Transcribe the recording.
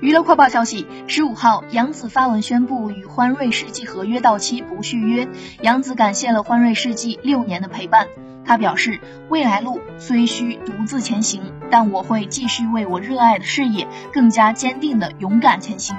娱乐快报消息十五号杨紫发文宣布与欢瑞世纪合约到期不续约。杨紫感谢了欢瑞世纪六年的陪伴她表示未来路虽需独自前行但我会继续为我热爱的事业更加坚定的勇敢前行。